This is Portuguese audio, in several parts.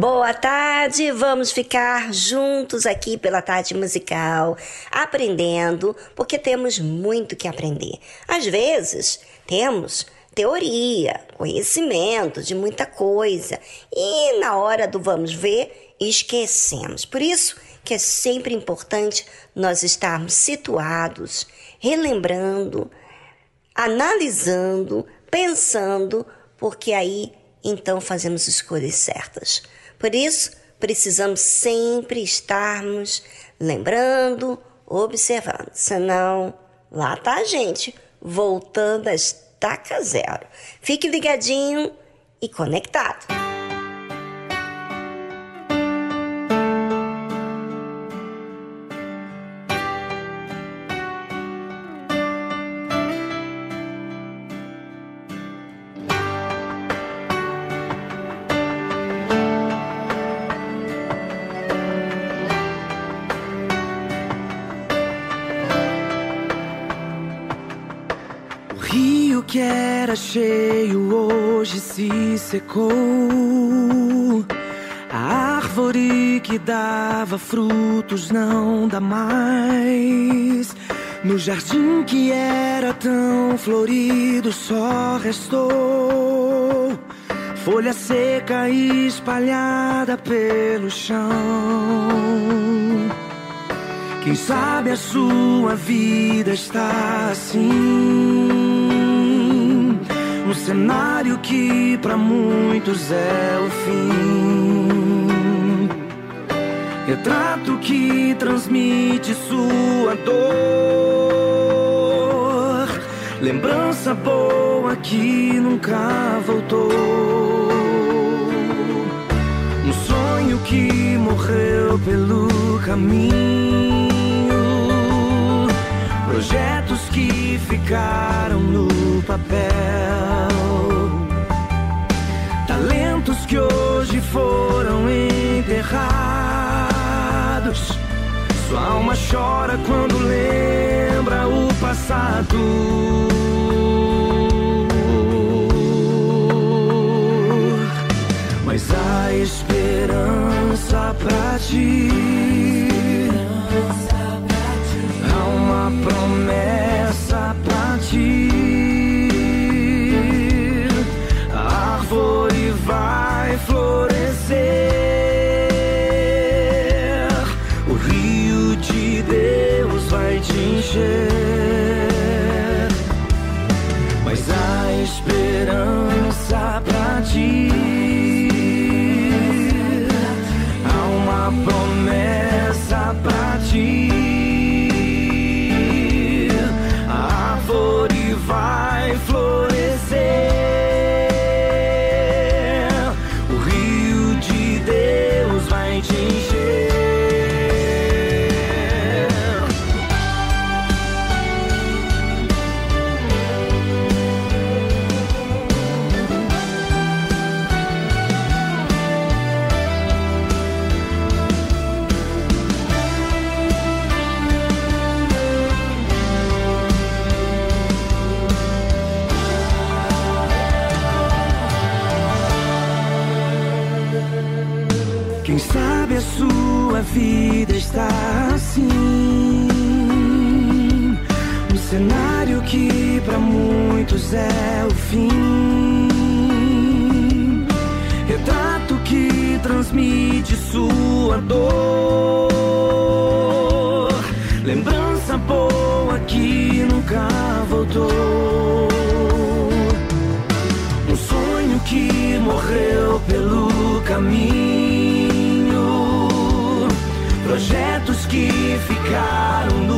Boa tarde, vamos ficar juntos aqui pela tarde musical, aprendendo, porque temos muito que aprender. Às vezes, temos teoria, conhecimento de muita coisa, e na hora do vamos ver, esquecemos. Por isso que é sempre importante nós estarmos situados, relembrando, analisando, pensando, porque aí então fazemos escolhas certas. Por isso, precisamos sempre estarmos lembrando, observando. Senão, lá tá a gente, voltando a estaca zero. Fique ligadinho e conectado. Secou. A árvore que dava frutos não dá mais. No jardim que era tão florido, só restou folha seca espalhada pelo chão. Quem sabe a sua vida está assim, um cenário que para muitos é o fim. Retrato que transmite sua dor, lembrança boa que nunca voltou. Um sonho que morreu pelo caminho projetos que ficaram no papel, que hoje foram enterrados. Sua alma chora quando lembra o passado. Mas há esperança pra ti. promessa pra ti. É o fim. Retrato que transmite sua dor. Lembrança boa que nunca voltou. Um sonho que morreu pelo caminho projetos que ficaram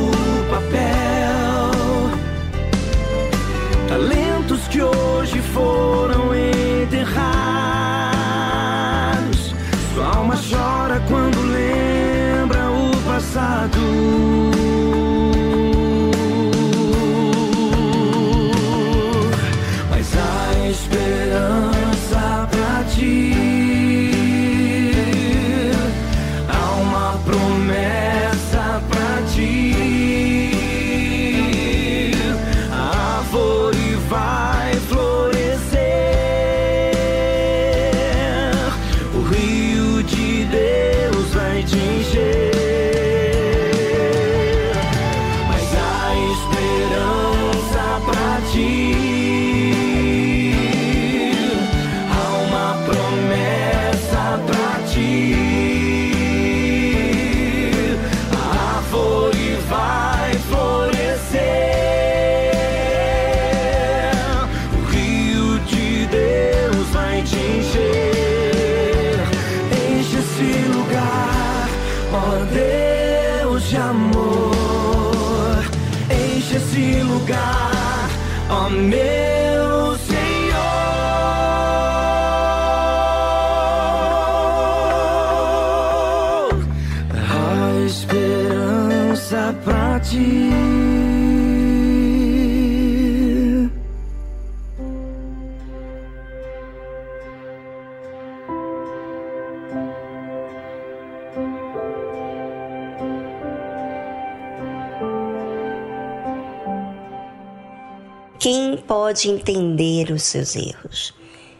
pode entender os seus erros?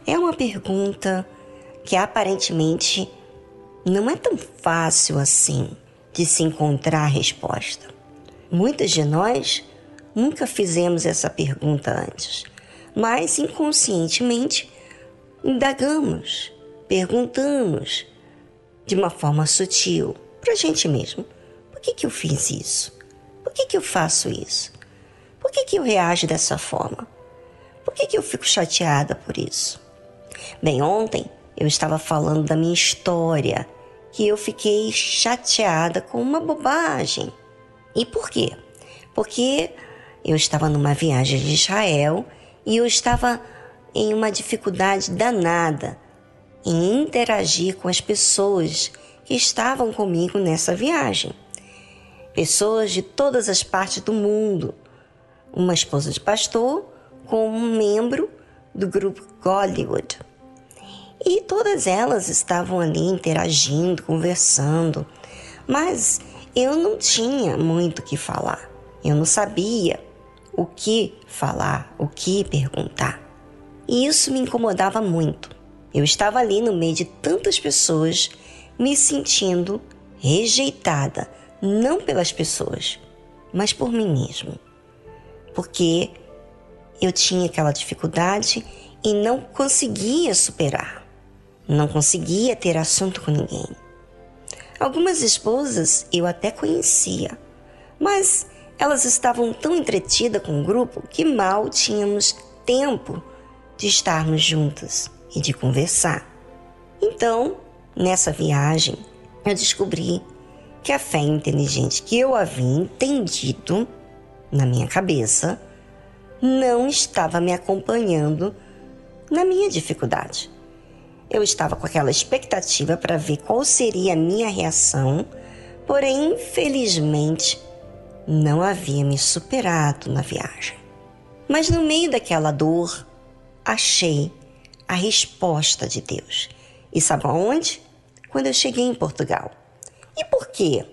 É uma pergunta que aparentemente não é tão fácil assim de se encontrar a resposta. Muitas de nós nunca fizemos essa pergunta antes, mas inconscientemente indagamos, perguntamos de uma forma sutil para a gente mesmo: por que, que eu fiz isso? Por que, que eu faço isso? Por que, que eu reajo dessa forma? Por que, que eu fico chateada por isso? Bem, ontem eu estava falando da minha história, que eu fiquei chateada com uma bobagem. E por quê? Porque eu estava numa viagem de Israel e eu estava em uma dificuldade danada em interagir com as pessoas que estavam comigo nessa viagem. Pessoas de todas as partes do mundo. Uma esposa de pastor com um membro do grupo Hollywood. E todas elas estavam ali interagindo, conversando, mas eu não tinha muito o que falar. Eu não sabia o que falar, o que perguntar. E isso me incomodava muito. Eu estava ali no meio de tantas pessoas, me sentindo rejeitada, não pelas pessoas, mas por mim mesmo. Porque eu tinha aquela dificuldade e não conseguia superar. Não conseguia ter assunto com ninguém. Algumas esposas eu até conhecia, mas elas estavam tão entretidas com o grupo que mal tínhamos tempo de estarmos juntas e de conversar. Então, nessa viagem, eu descobri que a fé inteligente que eu havia entendido na minha cabeça não estava me acompanhando na minha dificuldade. Eu estava com aquela expectativa para ver qual seria a minha reação, porém, infelizmente, não havia me superado na viagem. Mas no meio daquela dor, achei a resposta de Deus. E sabe aonde? Quando eu cheguei em Portugal. E por quê?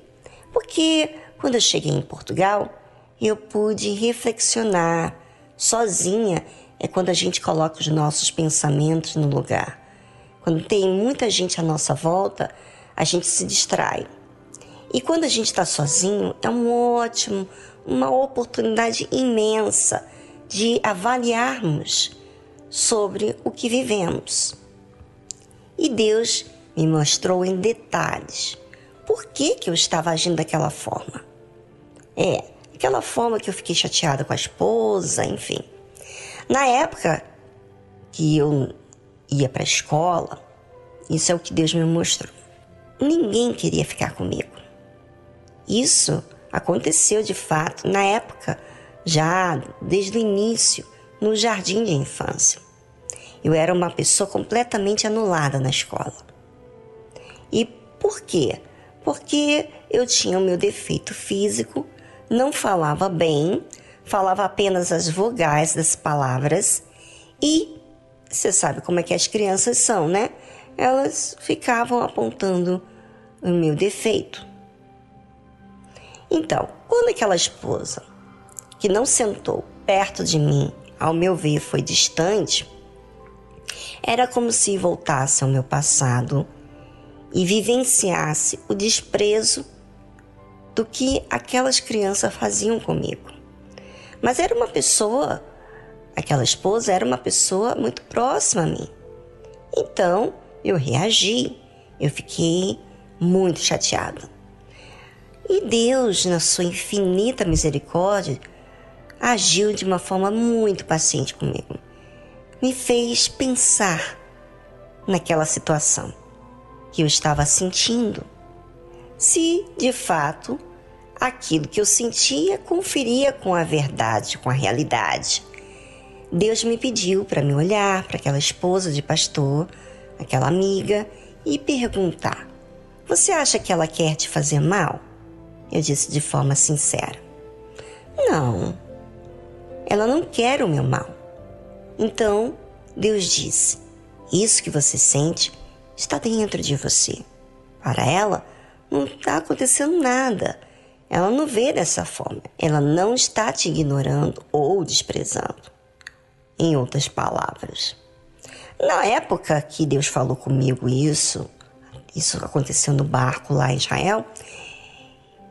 Porque quando eu cheguei em Portugal, eu pude reflexionar sozinha. É quando a gente coloca os nossos pensamentos no lugar. Quando tem muita gente à nossa volta, a gente se distrai. E quando a gente está sozinho, é um ótimo, uma oportunidade imensa de avaliarmos sobre o que vivemos. E Deus me mostrou em detalhes por que, que eu estava agindo daquela forma. É, aquela forma que eu fiquei chateada com a esposa, enfim. Na época que eu ia para a escola, isso é o que Deus me mostrou. Ninguém queria ficar comigo. Isso aconteceu de fato na época, já desde o início, no jardim de infância. Eu era uma pessoa completamente anulada na escola. E por quê? Porque eu tinha o meu defeito físico, não falava bem, falava apenas as vogais das palavras e você sabe como é que as crianças são, né? Elas ficavam apontando o meu defeito. Então, quando aquela esposa que não sentou perto de mim, ao meu ver, foi distante, era como se voltasse ao meu passado e vivenciasse o desprezo do que aquelas crianças faziam comigo. Mas era uma pessoa, aquela esposa era uma pessoa muito próxima a mim. Então eu reagi, eu fiquei muito chateada. E Deus, na sua infinita misericórdia, agiu de uma forma muito paciente comigo. Me fez pensar naquela situação que eu estava sentindo. Se, de fato, aquilo que eu sentia conferia com a verdade, com a realidade. Deus me pediu para me olhar para aquela esposa de pastor, aquela amiga, e perguntar: Você acha que ela quer te fazer mal? Eu disse de forma sincera: Não, ela não quer o meu mal. Então Deus disse: Isso que você sente está dentro de você. Para ela, não está acontecendo nada. Ela não vê dessa forma. Ela não está te ignorando ou desprezando. Em outras palavras, na época que Deus falou comigo isso, isso aconteceu no barco lá em Israel,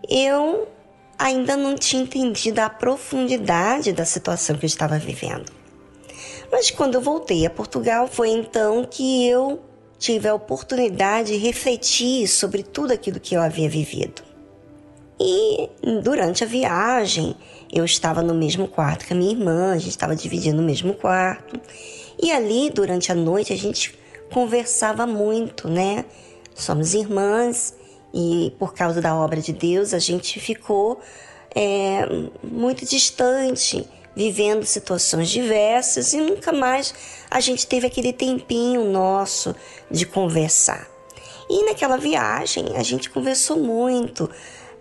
eu ainda não tinha entendido a profundidade da situação que eu estava vivendo. Mas quando eu voltei a Portugal, foi então que eu tive a oportunidade de refletir sobre tudo aquilo que eu havia vivido. E durante a viagem, eu estava no mesmo quarto que a minha irmã, a gente estava dividindo o mesmo quarto. E ali, durante a noite, a gente conversava muito, né? Somos irmãs e por causa da obra de Deus, a gente ficou é, muito distante vivendo situações diversas e nunca mais a gente teve aquele tempinho nosso de conversar. E naquela viagem a gente conversou muito,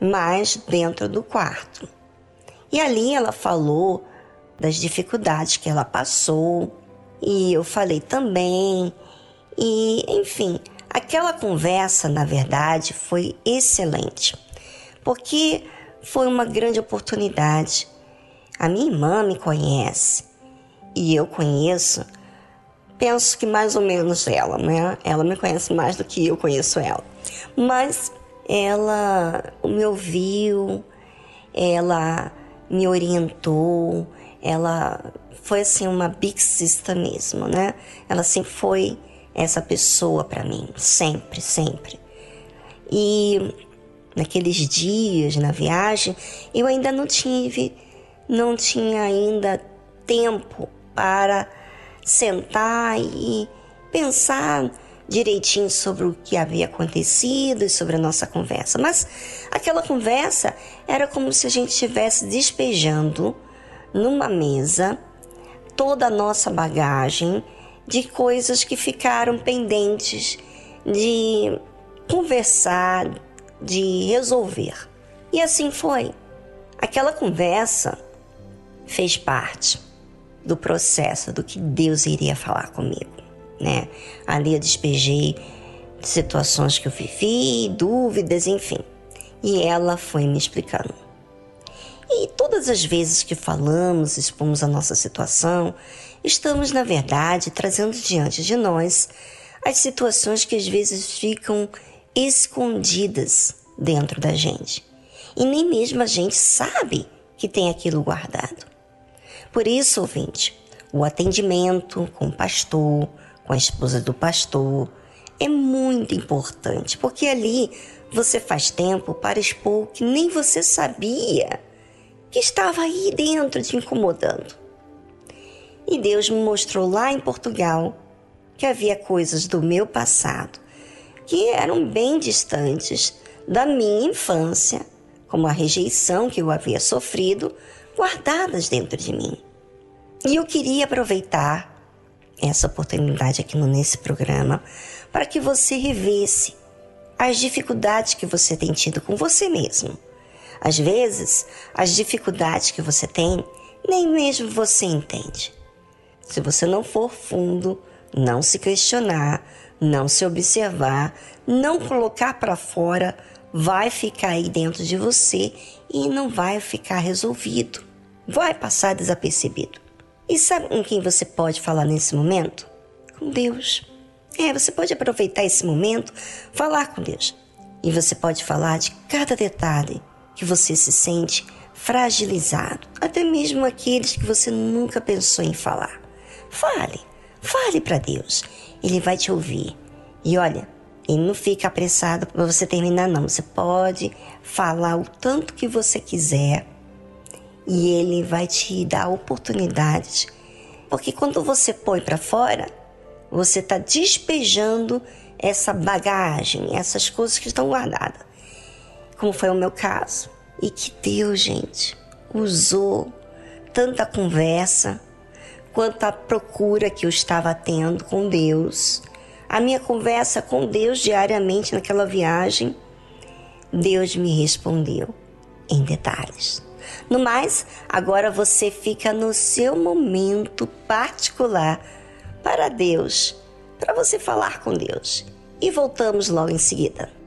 mais dentro do quarto. E ali ela falou das dificuldades que ela passou, e eu falei também. E, enfim, aquela conversa, na verdade, foi excelente, porque foi uma grande oportunidade a minha irmã me conhece e eu conheço, penso que mais ou menos ela, né? Ela me conhece mais do que eu conheço ela. Mas ela me ouviu, ela me orientou, ela foi assim uma big sister mesmo, né? Ela sempre foi essa pessoa para mim, sempre, sempre. E naqueles dias na viagem, eu ainda não tive não tinha ainda tempo para sentar e pensar direitinho sobre o que havia acontecido e sobre a nossa conversa. Mas aquela conversa era como se a gente estivesse despejando numa mesa toda a nossa bagagem de coisas que ficaram pendentes de conversar, de resolver. E assim foi. Aquela conversa fez parte do processo do que Deus iria falar comigo, né? Ali eu despejei situações que eu vivi, dúvidas, enfim. E ela foi me explicando. E todas as vezes que falamos, expomos a nossa situação, estamos, na verdade, trazendo diante de nós as situações que às vezes ficam escondidas dentro da gente. E nem mesmo a gente sabe que tem aquilo guardado. Por isso, ouvinte, o atendimento com o pastor, com a esposa do pastor, é muito importante, porque ali você faz tempo para expor o que nem você sabia que estava aí dentro te incomodando. E Deus me mostrou lá em Portugal que havia coisas do meu passado que eram bem distantes da minha infância, como a rejeição que eu havia sofrido guardadas dentro de mim. E eu queria aproveitar essa oportunidade aqui nesse programa para que você revesse as dificuldades que você tem tido com você mesmo. Às vezes, as dificuldades que você tem, nem mesmo você entende. Se você não for fundo, não se questionar, não se observar, não colocar para fora, vai ficar aí dentro de você e não vai ficar resolvido vai passar desapercebido. E sabe com quem você pode falar nesse momento? Com Deus. É, você pode aproveitar esse momento, falar com Deus. E você pode falar de cada detalhe que você se sente fragilizado, até mesmo aqueles que você nunca pensou em falar. Fale, fale para Deus. Ele vai te ouvir. E olha, ele não fica apressado para você terminar, não. Você pode falar o tanto que você quiser e ele vai te dar oportunidades. Porque quando você põe para fora, você está despejando essa bagagem, essas coisas que estão guardadas. Como foi o meu caso. E que Deus, gente, usou tanta conversa quanto a procura que eu estava tendo com Deus. A minha conversa com Deus diariamente naquela viagem, Deus me respondeu em detalhes. No mais, agora você fica no seu momento particular para Deus, para você falar com Deus. E voltamos logo em seguida.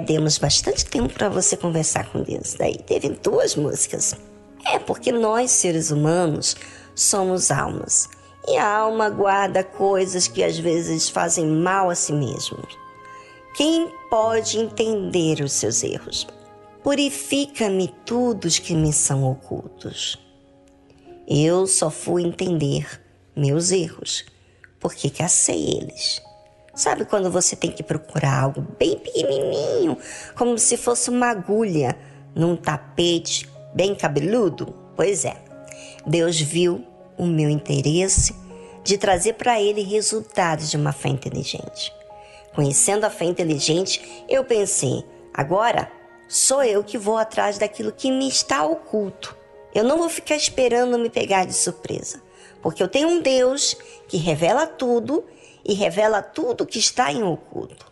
É, demos bastante tempo para você conversar com Deus. Daí teve duas músicas. É porque nós, seres humanos, somos almas. E a alma guarda coisas que às vezes fazem mal a si mesmo. Quem pode entender os seus erros? Purifica-me todos que me são ocultos. Eu só fui entender meus erros, porque cacei eles. Sabe quando você tem que procurar algo bem pequenininho, como se fosse uma agulha num tapete bem cabeludo? Pois é, Deus viu o meu interesse de trazer para ele resultados de uma fé inteligente. Conhecendo a fé inteligente, eu pensei: agora sou eu que vou atrás daquilo que me está oculto. Eu não vou ficar esperando me pegar de surpresa, porque eu tenho um Deus que revela tudo e revela tudo que está em oculto.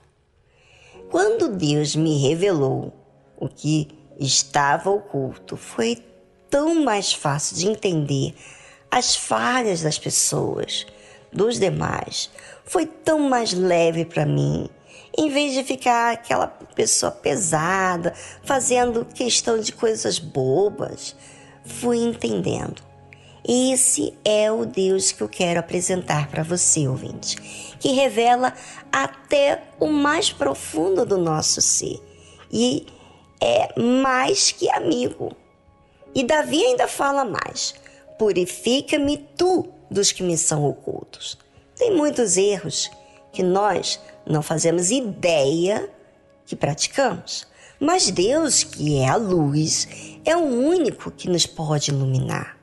Quando Deus me revelou o que estava oculto, foi tão mais fácil de entender as falhas das pessoas, dos demais. Foi tão mais leve para mim. Em vez de ficar aquela pessoa pesada, fazendo questão de coisas bobas, fui entendendo. Esse é o Deus que eu quero apresentar para você, ouvinte, que revela até o mais profundo do nosso ser e é mais que amigo. E Davi ainda fala mais: purifica-me tu dos que me são ocultos. Tem muitos erros que nós não fazemos ideia que praticamos. Mas Deus, que é a luz, é o único que nos pode iluminar.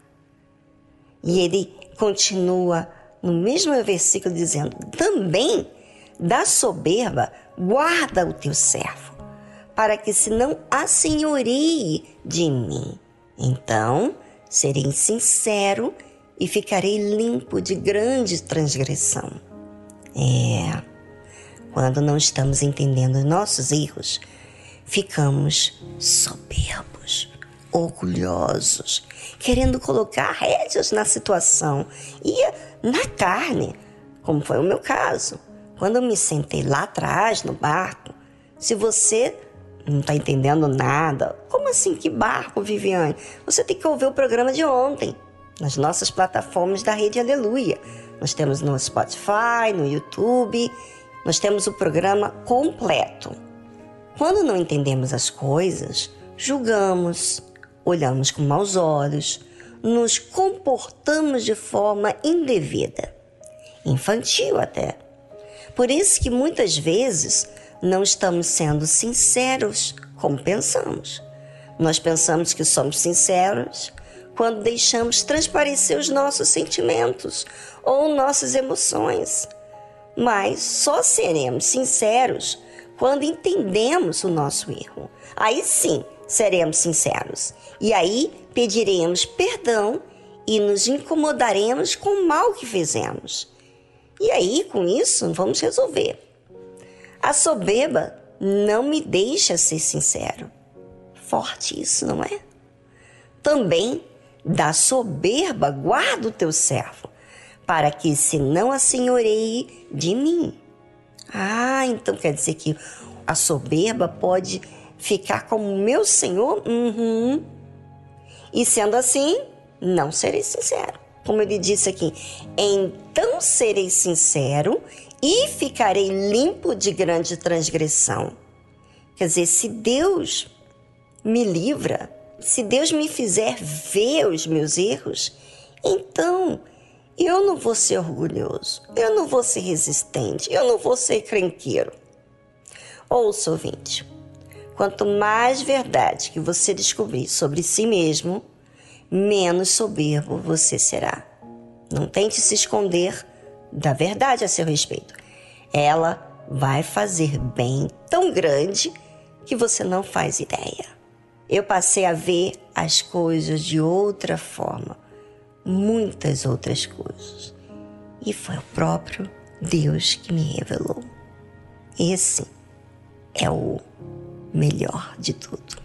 E ele continua no mesmo versículo dizendo: também da soberba guarda o teu servo, para que se não assenhorie de mim. Então serei sincero e ficarei limpo de grande transgressão. É, quando não estamos entendendo nossos erros, ficamos soberbos, orgulhosos, querendo colocar rédeas na situação e na carne, como foi o meu caso. Quando eu me sentei lá atrás no barco, se você não está entendendo nada, como assim que barco, Viviane? Você tem que ouvir o programa de ontem nas nossas plataformas da Rede Aleluia. Nós temos no Spotify, no YouTube, nós temos o programa completo. Quando não entendemos as coisas, julgamos, olhamos com maus olhos, nos comportamos de forma indevida, infantil até. Por isso que muitas vezes não estamos sendo sinceros como pensamos. Nós pensamos que somos sinceros quando deixamos transparecer os nossos sentimentos ou nossas emoções. Mas só seremos sinceros quando entendemos o nosso erro. Aí sim seremos sinceros. E aí pediremos perdão e nos incomodaremos com o mal que fizemos. E aí, com isso, vamos resolver. A soberba não me deixa ser sincero. Forte isso, não é? Também da soberba guarda o teu servo, para que se não assenhoreie de mim. Ah, então quer dizer que a soberba pode ficar como meu senhor? Uhum. E sendo assim, não serei sincero. Como ele disse aqui, então serei sincero e ficarei limpo de grande transgressão. Quer dizer, se Deus me livra se Deus me fizer ver os meus erros, então eu não vou ser orgulhoso, eu não vou ser resistente, eu não vou ser crenqueiro. Ouça, ouvinte, quanto mais verdade que você descobrir sobre si mesmo, menos soberbo você será. Não tente se esconder da verdade a seu respeito. Ela vai fazer bem tão grande que você não faz ideia eu passei a ver as coisas de outra forma, muitas outras coisas. E foi o próprio Deus que me revelou. Esse é o melhor de tudo.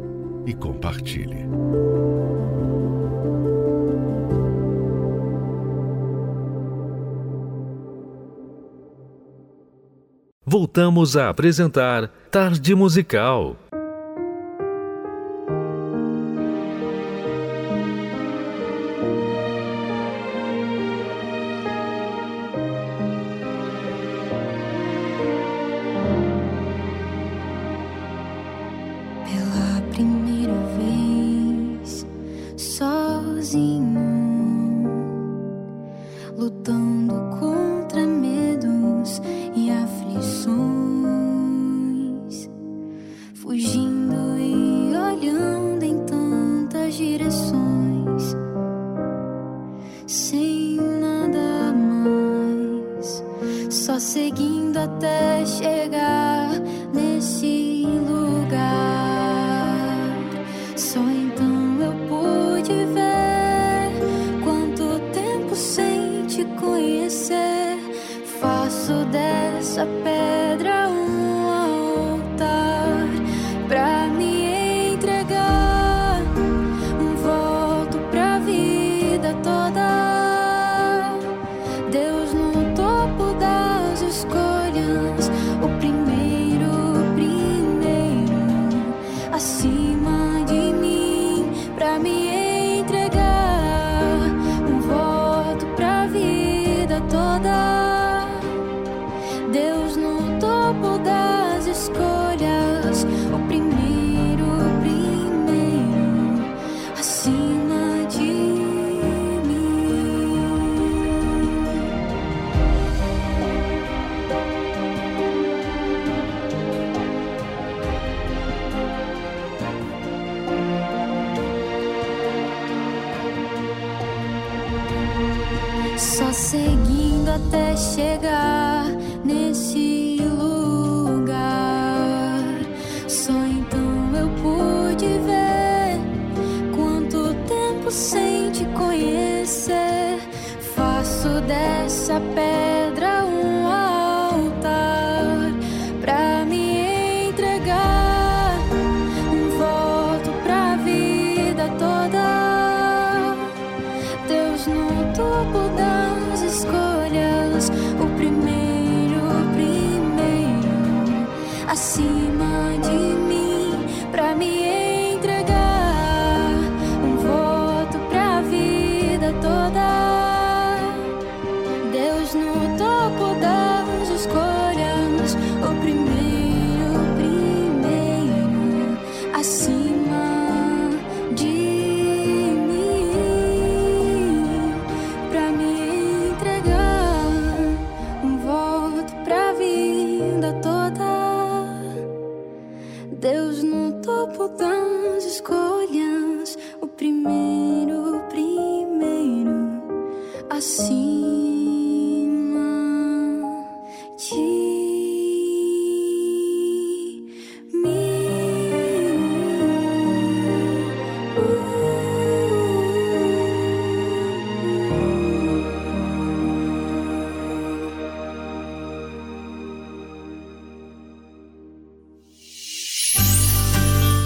e compartilhe. Voltamos a apresentar Tarde Musical.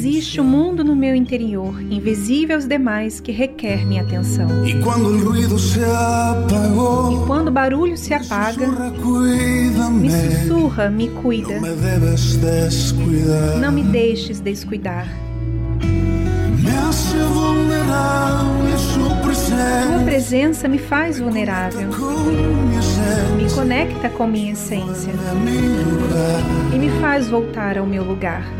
Existe um mundo no meu interior, invisível aos demais, que requer minha atenção. E quando o ruído se apagou, e quando o barulho se apaga, me sussurra, me cuida. Não me, descuidar. Não me deixes descuidar. Tua presença me faz vulnerável. Me conecta com minha essência. E me faz voltar ao meu lugar.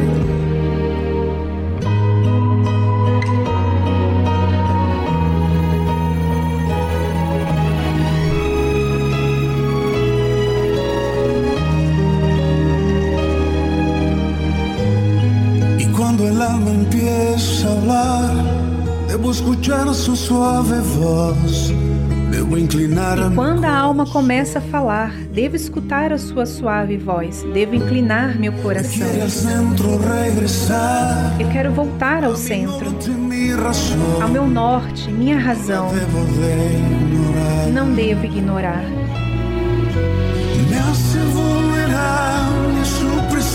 Escuchar su suave voz. Devo inclinar e quando a alma começa a falar, devo escutar a sua suave voz, devo inclinar meu coração. Eu quero voltar ao centro, ao meu norte, minha razão. Não devo ignorar.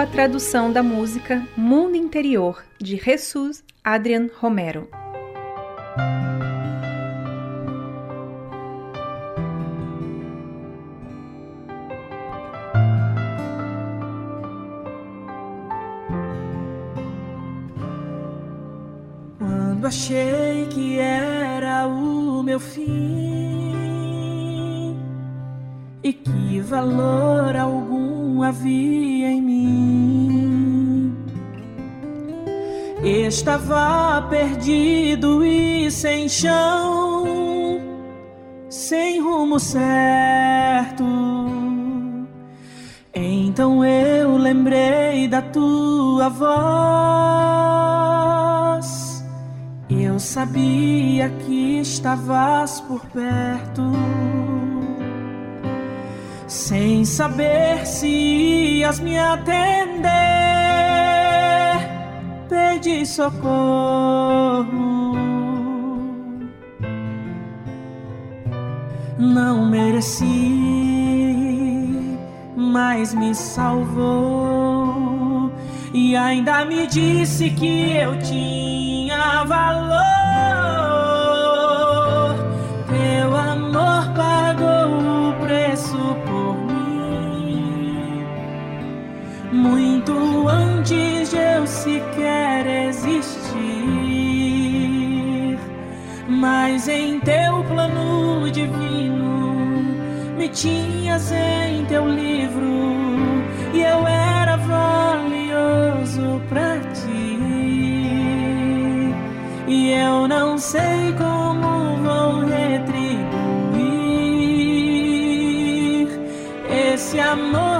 A tradução da música Mundo Interior, de Jesus Adrian Romero. Quando achei que era o meu fim e que valor algum havia em mim. Estava perdido e sem chão, sem rumo certo. Então eu lembrei da tua voz. Eu sabia que estavas por perto sem saber se ias me atender, pedi socorro. Não mereci, mas me salvou e ainda me disse que eu tinha valor. Teu amor pagou o preço por mim, muito antes de eu sequer existir. Mas em teu plano divino me tinhas em teu livro e eu era valioso pra ti. E eu não sei como vou retribuir esse amor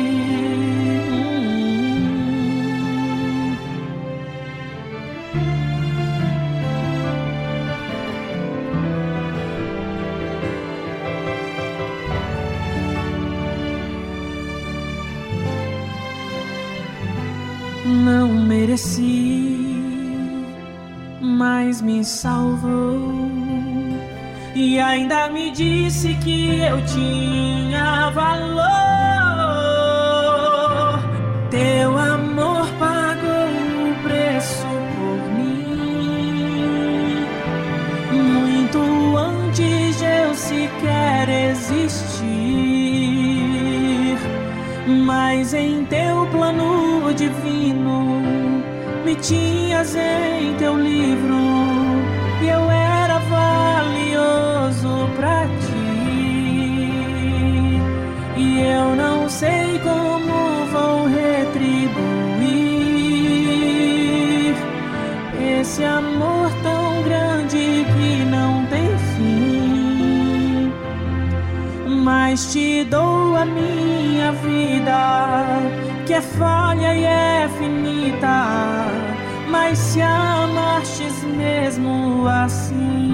Mas me salvou. E ainda me disse que eu tinha valor. Teu amor pagou o preço por mim, muito antes de eu sequer existir. Mas em teu plano me tinhas em teu livro e eu era valioso pra ti. E eu não sei como vou retribuir esse amor tão grande que não tem fim. Mas te dou a minha vida, que é falha e é finita. Mas se amastes mesmo assim,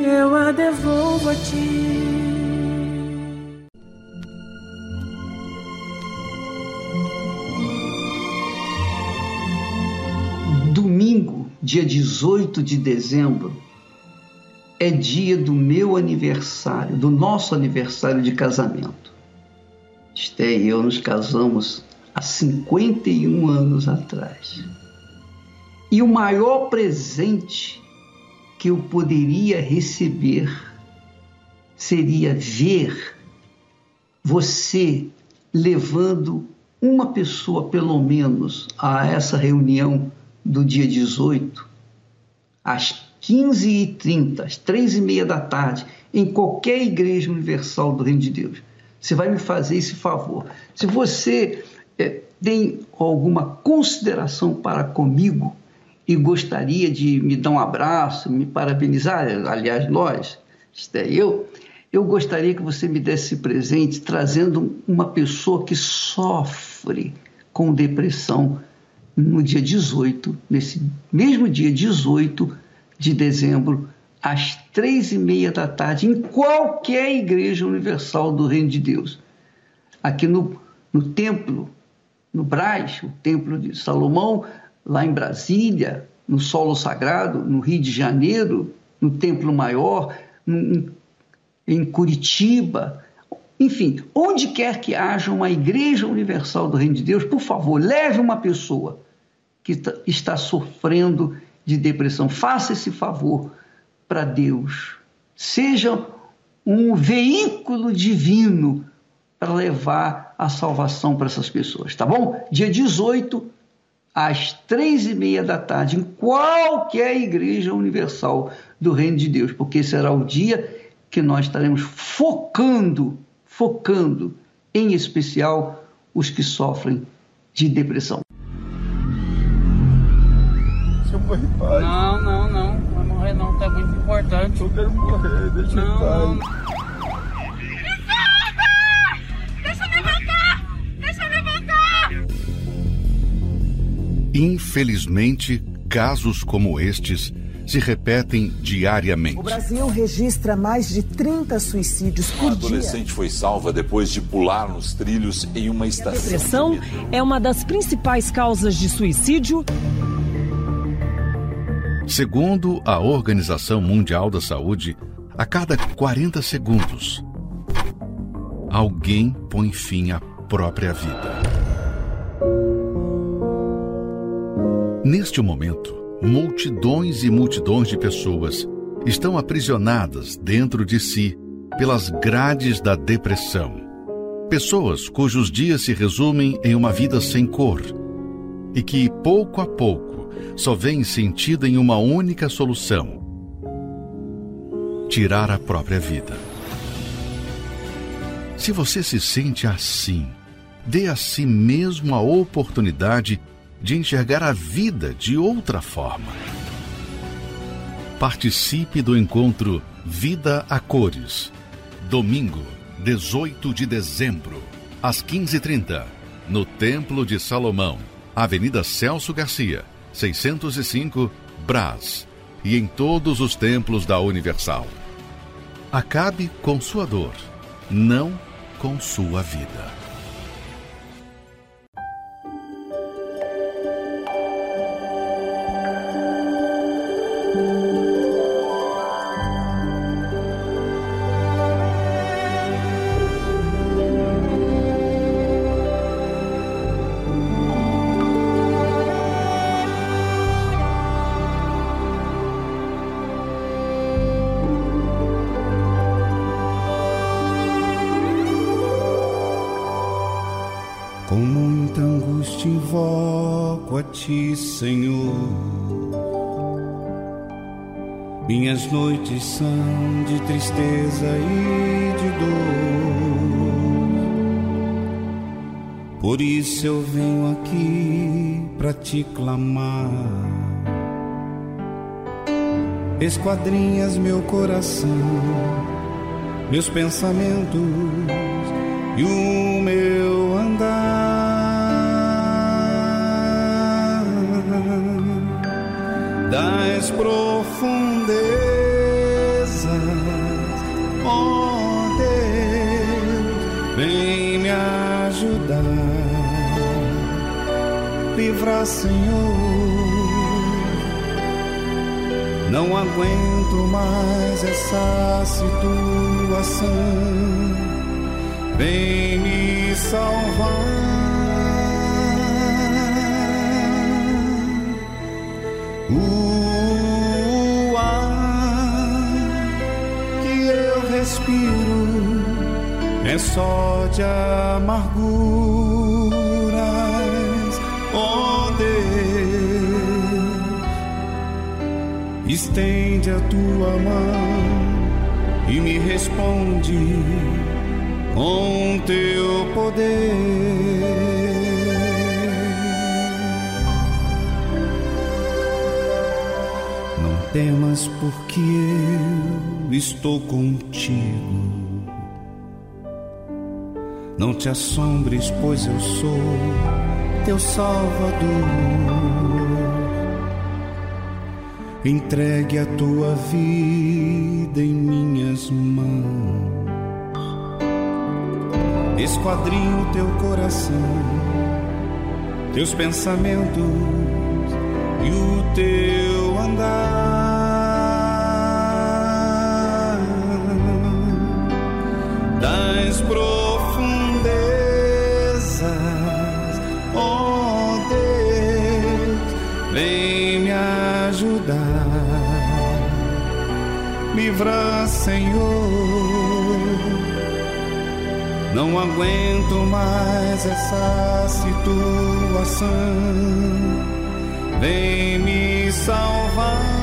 eu a devolvo a ti. Domingo, dia 18 de dezembro, é dia do meu aniversário, do nosso aniversário de casamento. Esté e eu nos casamos há 51 anos atrás. E o maior presente que eu poderia receber seria ver você levando uma pessoa, pelo menos, a essa reunião do dia 18, às 15h30, às 3h30 da tarde, em qualquer igreja universal do Reino de Deus. Você vai me fazer esse favor. Se você é, tem alguma consideração para comigo e gostaria de me dar um abraço, me parabenizar, aliás, nós, é eu, eu gostaria que você me desse presente trazendo uma pessoa que sofre com depressão no dia 18, nesse mesmo dia 18 de dezembro, às três e meia da tarde, em qualquer igreja universal do Reino de Deus. Aqui no, no templo, no Brás, o templo de Salomão, lá em Brasília, no Solo Sagrado, no Rio de Janeiro, no Templo Maior, em Curitiba, enfim, onde quer que haja uma igreja universal do Reino de Deus, por favor, leve uma pessoa que está sofrendo de depressão. Faça esse favor para Deus. Seja um veículo divino para levar a salvação para essas pessoas, tá bom? Dia 18, às três e meia da tarde, em qualquer igreja universal do Reino de Deus, porque será o dia que nós estaremos focando, focando, em especial, os que sofrem de depressão. Deixa eu morrer, pai. Não, não, não. Vai morrer não, tá muito importante. Eu quero morrer, deixa não, eu não. Infelizmente, casos como estes se repetem diariamente. O Brasil registra mais de 30 suicídios por dia. A adolescente dia. foi salva depois de pular nos trilhos em uma estação. A depressão é uma das principais causas de suicídio. Segundo a Organização Mundial da Saúde, a cada 40 segundos, alguém põe fim à própria vida. Neste momento, multidões e multidões de pessoas estão aprisionadas dentro de si pelas grades da depressão. Pessoas cujos dias se resumem em uma vida sem cor e que, pouco a pouco, só veem sentido em uma única solução: tirar a própria vida. Se você se sente assim, dê a si mesmo a oportunidade de enxergar a vida de outra forma. Participe do encontro Vida a Cores, domingo, 18 de dezembro, às 15h30, no Templo de Salomão, Avenida Celso Garcia, 605, Brás, e em todos os templos da Universal. Acabe com sua dor, não com sua vida. Noites são de tristeza e de dor. Por isso eu venho aqui para te clamar. Esquadrinhas meu coração, meus pensamentos e o meu andar. das profundezas, livrar, Senhor. Não aguento mais essa situação. Vem me salvar. O ar que eu respiro é só de amarguras. Estende a tua mão e me responde com teu poder. temas, porque eu estou contigo. Não te assombres, pois eu sou teu Salvador. Entregue a tua vida em minhas mãos. Esquadrinho teu coração, teus pensamentos e o teu andar. das profundezas, livra, Senhor. Não aguento mais essa situação. Vem me salvar.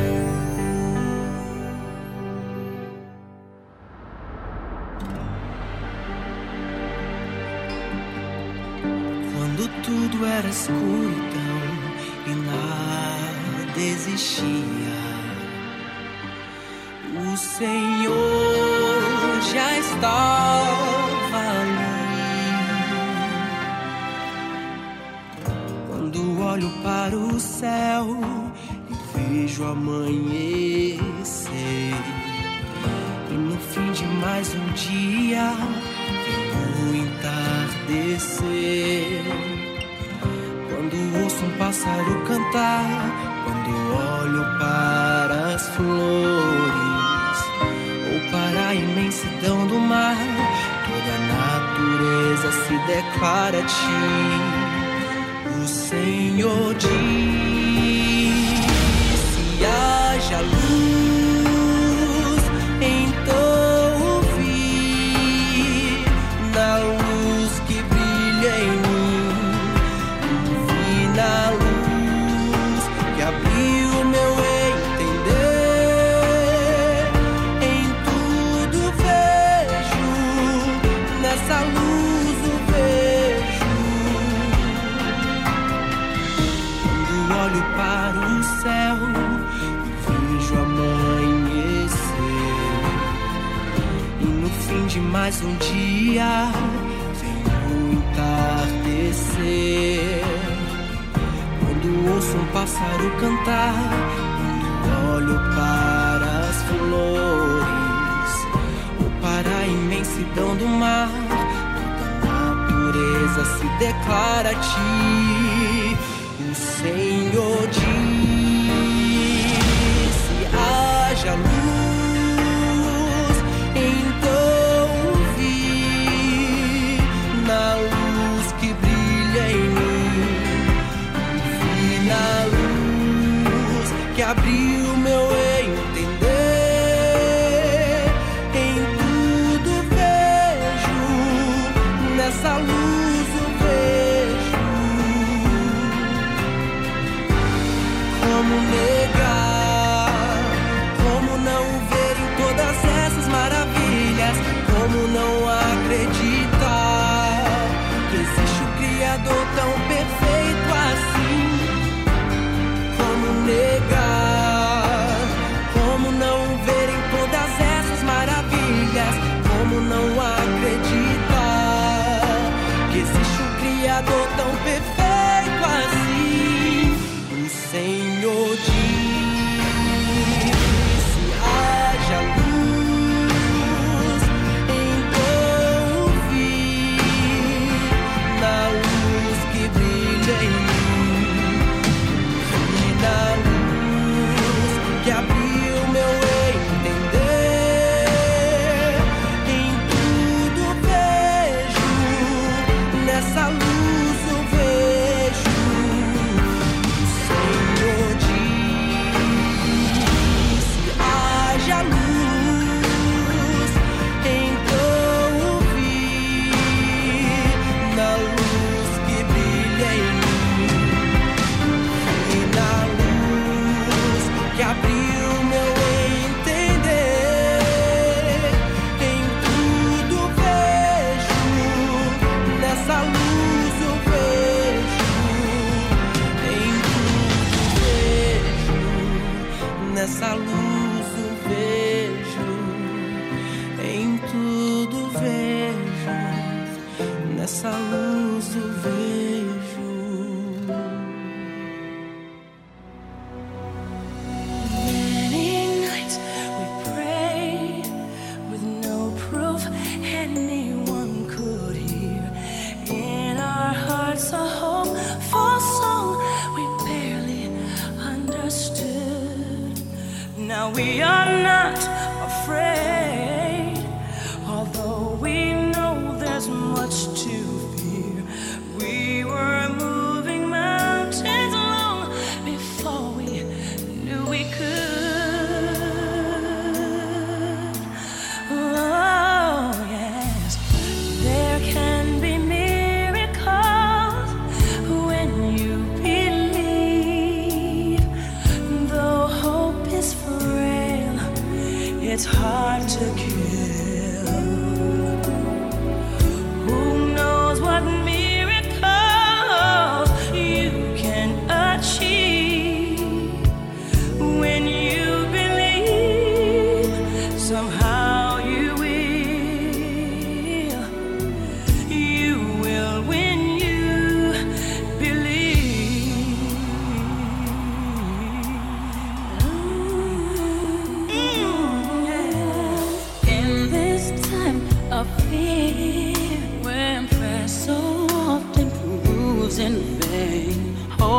Vejo amanhecer,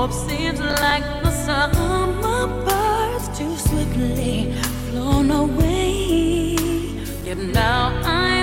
hope seems like the summer birds too swiftly flown away. Yet now I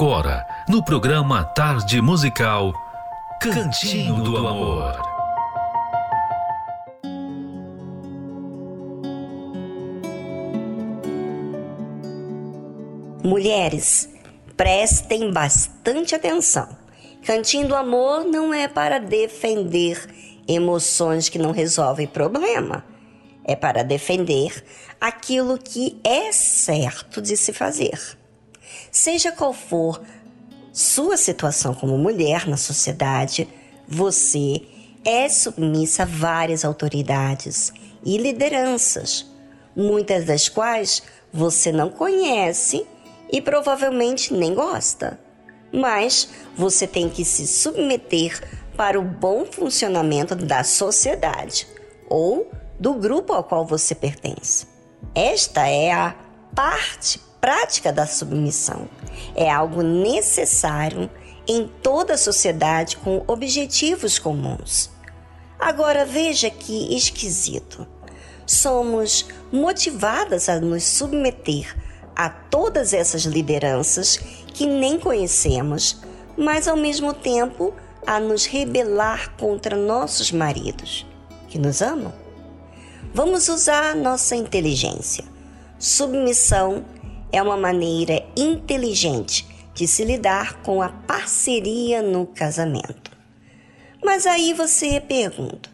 agora, no programa Tarde Musical Cantinho do Amor. Mulheres, prestem bastante atenção. Cantinho do Amor não é para defender emoções que não resolvem problema. É para defender aquilo que é certo de se fazer. Seja qual for sua situação como mulher na sociedade, você é submissa a várias autoridades e lideranças, muitas das quais você não conhece e provavelmente nem gosta. Mas você tem que se submeter para o bom funcionamento da sociedade ou do grupo ao qual você pertence. Esta é a parte prática da submissão. É algo necessário em toda a sociedade com objetivos comuns. Agora veja que esquisito. Somos motivadas a nos submeter a todas essas lideranças que nem conhecemos, mas ao mesmo tempo a nos rebelar contra nossos maridos, que nos amam. Vamos usar nossa inteligência. Submissão é uma maneira inteligente de se lidar com a parceria no casamento. Mas aí você pergunta: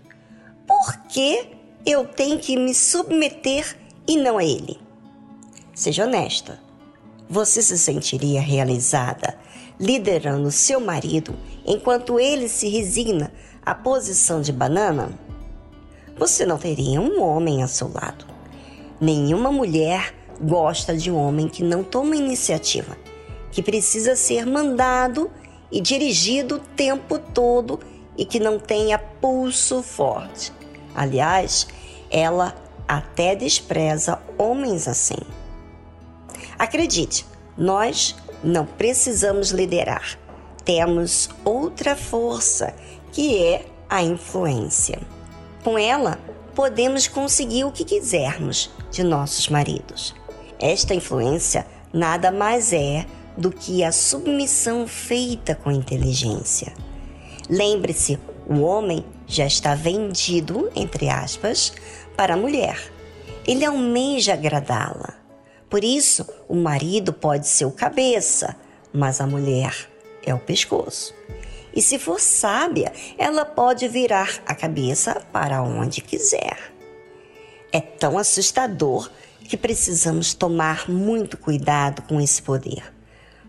por que eu tenho que me submeter e não a ele? Seja honesta. Você se sentiria realizada liderando seu marido enquanto ele se resigna à posição de banana? Você não teria um homem ao seu lado. Nenhuma mulher gosta de um homem que não toma iniciativa, que precisa ser mandado e dirigido o tempo todo e que não tenha pulso forte. Aliás, ela até despreza homens assim. Acredite, nós não precisamos liderar. Temos outra força, que é a influência. Com ela, podemos conseguir o que quisermos de nossos maridos. Esta influência nada mais é do que a submissão feita com inteligência. Lembre-se, o homem já está vendido, entre aspas, para a mulher. Ele almeja agradá-la. Por isso, o marido pode ser o cabeça, mas a mulher é o pescoço. E se for sábia, ela pode virar a cabeça para onde quiser. É tão assustador que precisamos tomar muito cuidado com esse poder,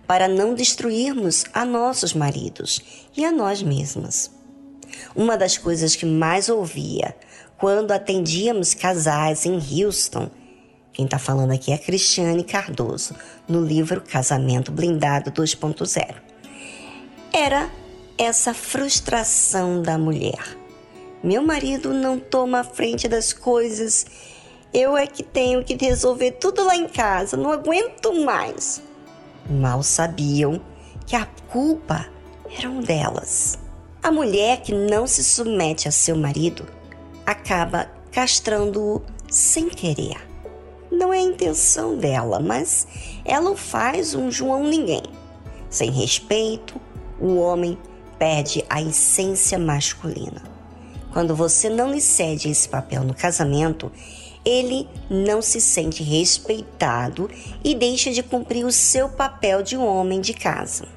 para não destruirmos a nossos maridos e a nós mesmas. Uma das coisas que mais ouvia quando atendíamos casais em Houston, quem está falando aqui é Cristiane Cardoso, no livro Casamento Blindado 2.0, era essa frustração da mulher. Meu marido não toma a frente das coisas, eu é que tenho que resolver tudo lá em casa, não aguento mais. Mal sabiam que a culpa era um delas. A mulher que não se submete a seu marido acaba castrando-o sem querer. Não é a intenção dela, mas ela o faz um João ninguém. Sem respeito, o homem perde a essência masculina. Quando você não lhe cede esse papel no casamento, ele não se sente respeitado e deixa de cumprir o seu papel de homem de casa.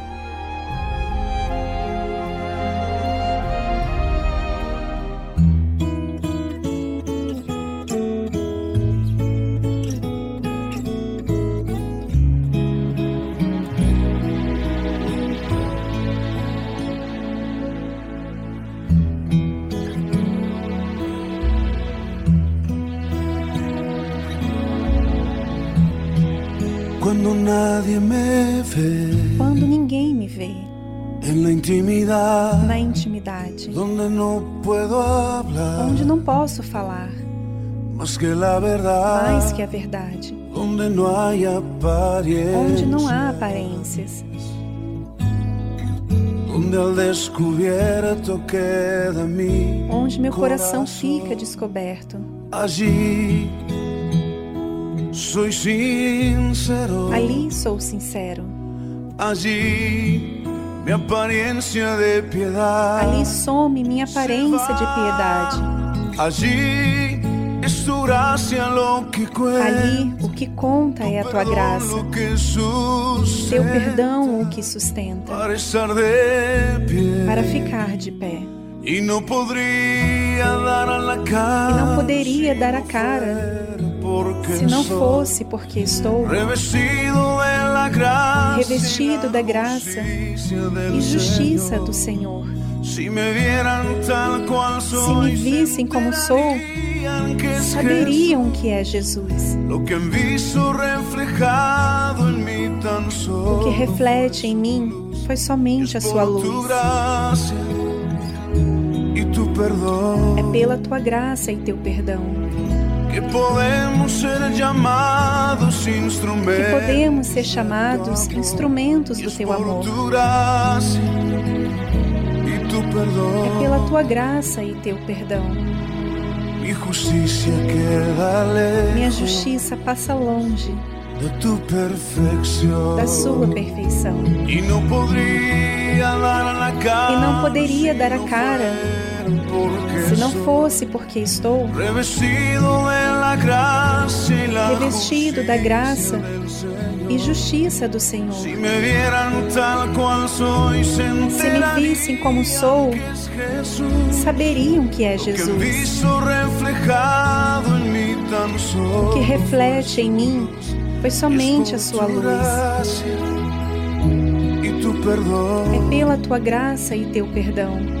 Mais que a verdade. Onde não há aparências. Onde meu coração fica descoberto. Ali sou sincero. Ali some minha aparência de piedade. Ali o que conta é a tua graça. Teu perdão o que sustenta. Para ficar de pé. E não poderia dar a cara. Se não fosse porque estou revestido da graça e justiça do Senhor. Se me vissem como sou, saberiam que é Jesus. O que reflete em mim foi somente a sua luz. É pela tua graça e teu perdão que podemos ser chamados instrumentos, do teu amor. É pela tua graça e teu perdão. Minha justiça passa longe da sua perfeição. E não poderia dar a cara se não fosse porque estou revestido da graça e justiça do Senhor. Se me vissem como sou, saberiam que é Jesus. O que reflete em mim foi somente a sua luz. É pela tua graça e teu perdão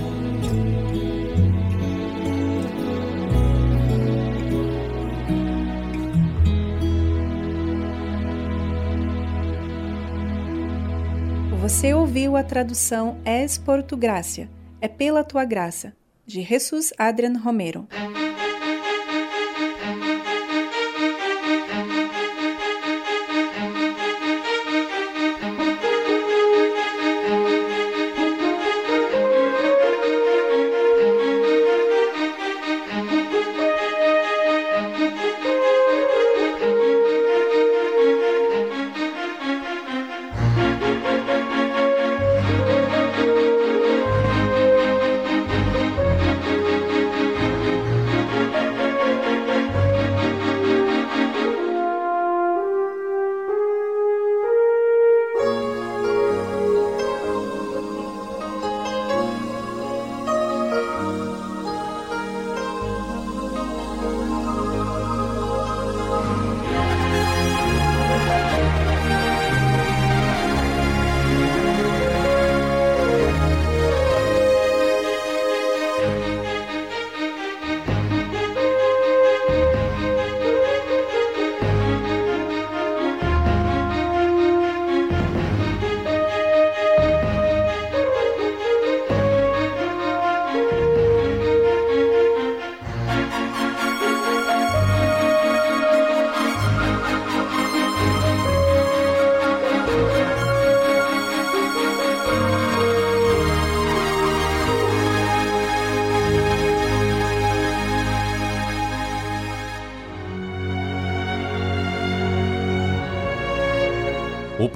Você ouviu a tradução Es por tu gracia, é pela tua graça, de Jesus Adrian Romero.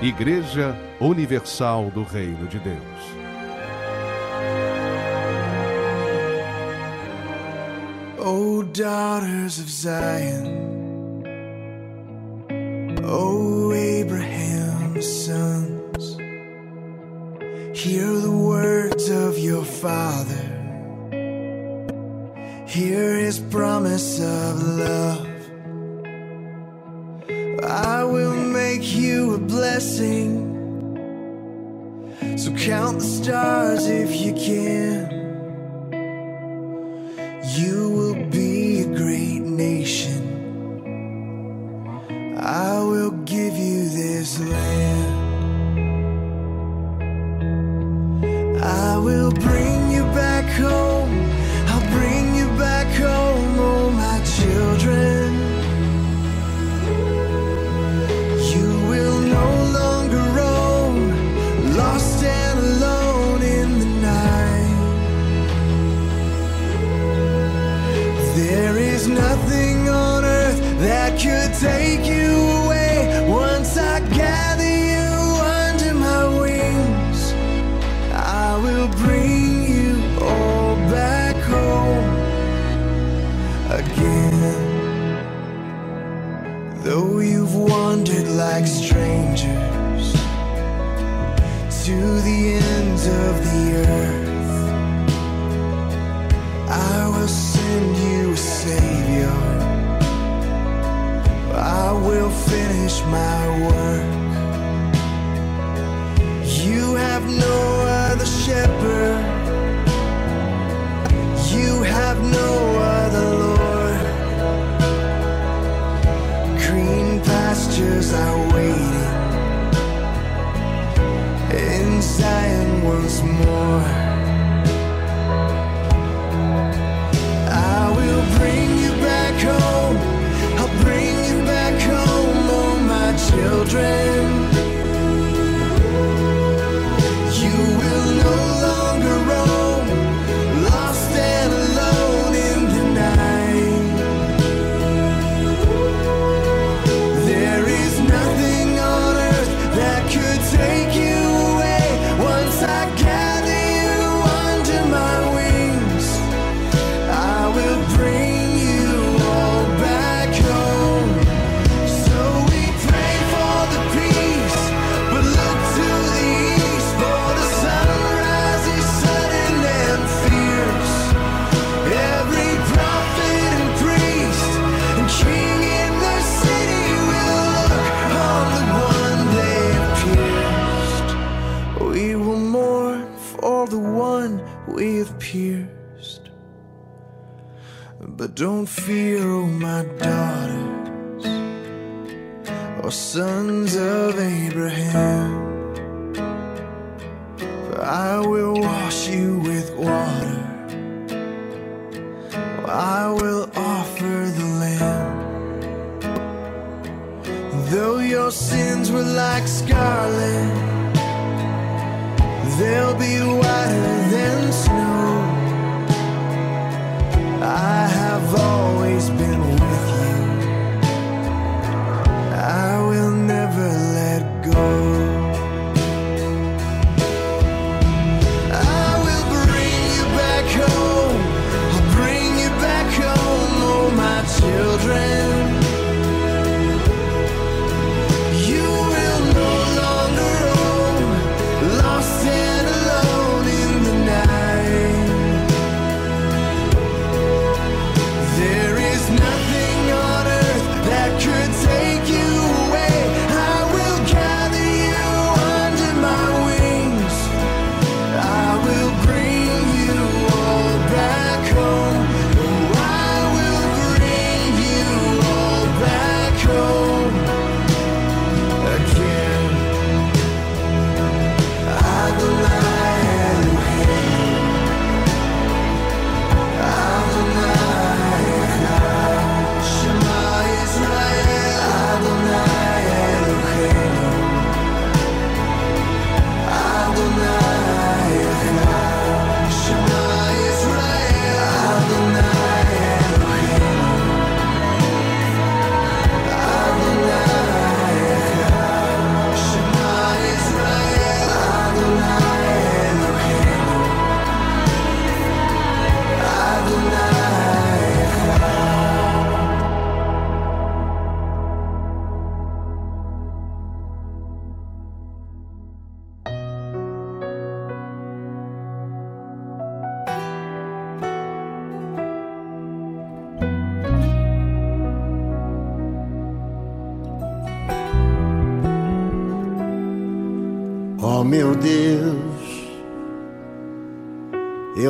Igreja Universal do Reino de Deus. O daughters of Zion, O Abraham's sons, hear the words of your father. Hear his promise of love. I will you a blessing. So count the stars if you can. You will be a great nation. I will give you this land.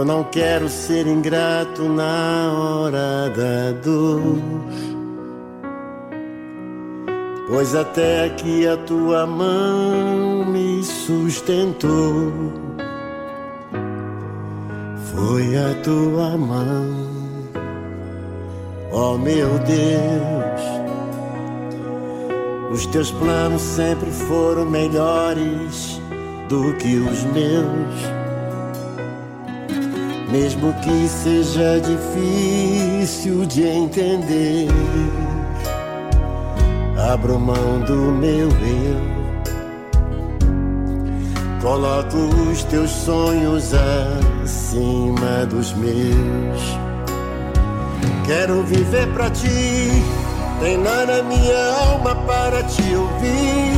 Não quero ser ingrato na hora da dor. Pois até aqui a tua mão me sustentou. Foi a tua mão, oh meu Deus. Os teus planos sempre foram melhores do que os meus. Mesmo que seja difícil de entender, abro mão do meu eu. Coloco os teus sonhos acima dos meus. Quero viver pra ti, treinar na minha alma para te ouvir.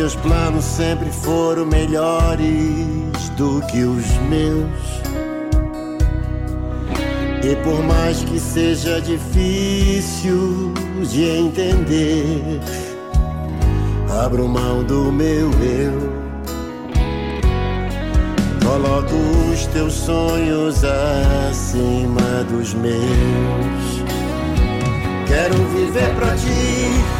Teus planos sempre foram melhores do que os meus. E por mais que seja difícil de entender, abro mão do meu eu. Coloco os teus sonhos acima dos meus. Quero viver pra ti,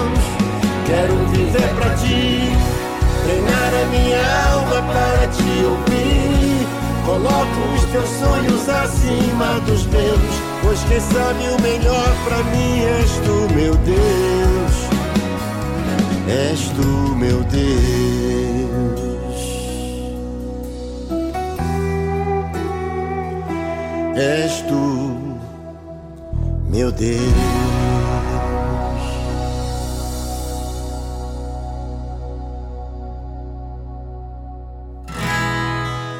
Quero viver pra ti, treinar a minha alma para te ouvir. Coloco os teus sonhos acima dos meus, pois quem sabe o melhor pra mim és tu, meu Deus. És tu, meu Deus. És tu, meu Deus.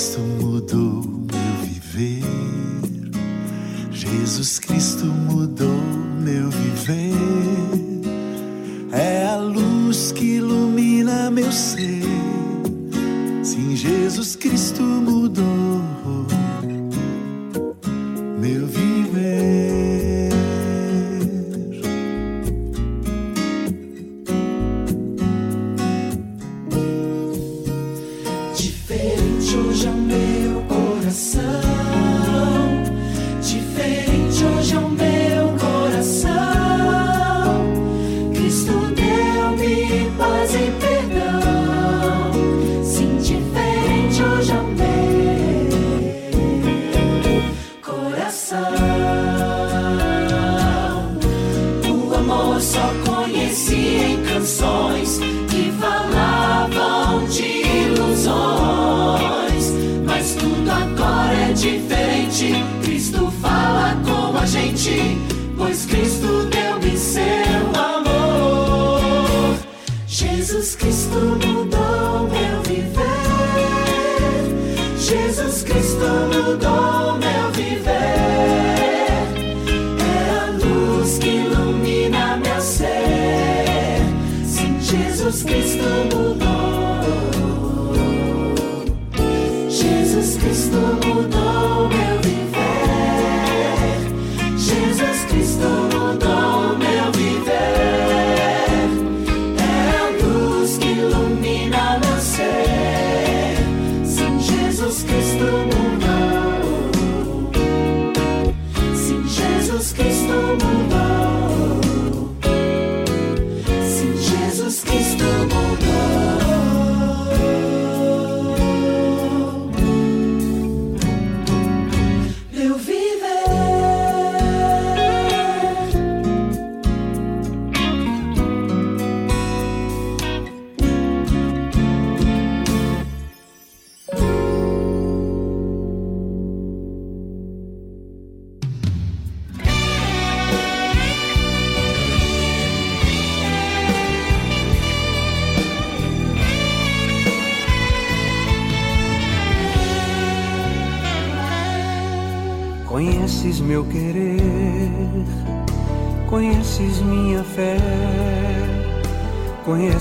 Cristo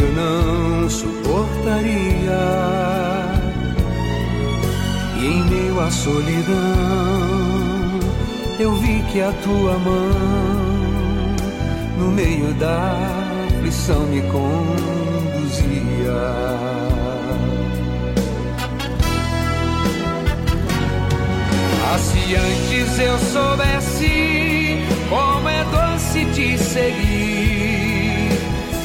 eu não suportaria. E em meio à solidão, eu vi que a tua mão, no meio da aflição, me conduzia. Ah, se antes eu soubesse como é doce te seguir,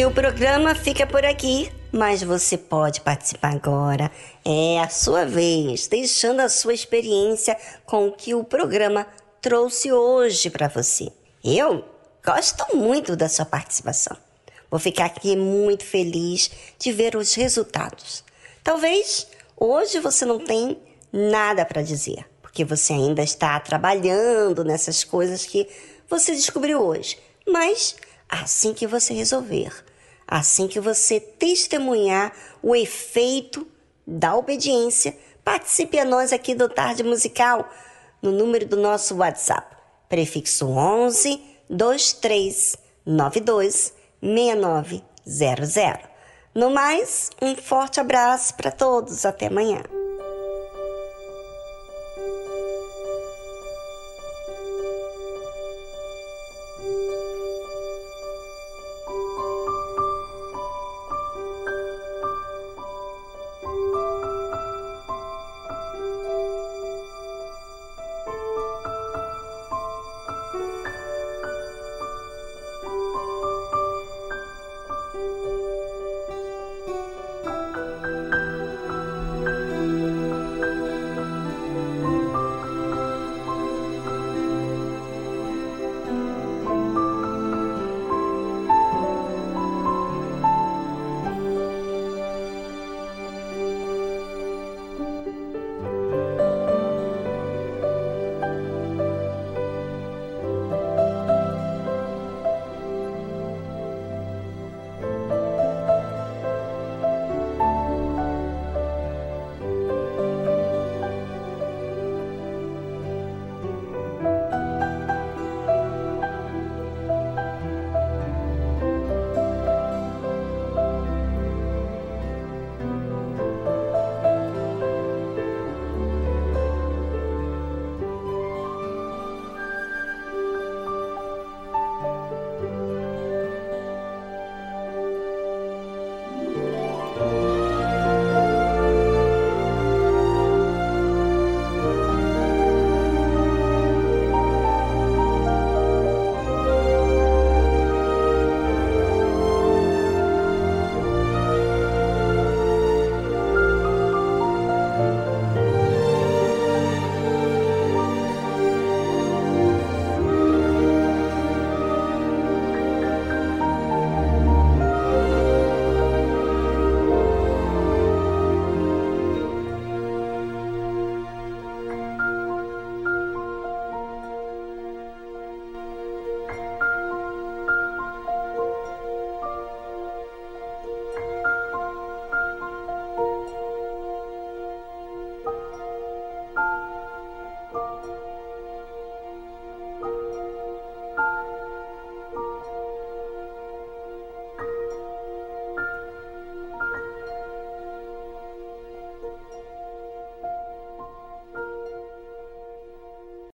E o programa fica por aqui, mas você pode participar agora. É a sua vez, deixando a sua experiência com o que o programa trouxe hoje para você. Eu gosto muito da sua participação. Vou ficar aqui muito feliz de ver os resultados. Talvez hoje você não tenha nada para dizer, porque você ainda está trabalhando nessas coisas que você descobriu hoje. Mas assim que você resolver, assim que você testemunhar o efeito da obediência, participe a nós aqui do Tarde Musical no número do nosso WhatsApp, prefixo 11 23 92 6900. No mais, um forte abraço para todos. Até amanhã.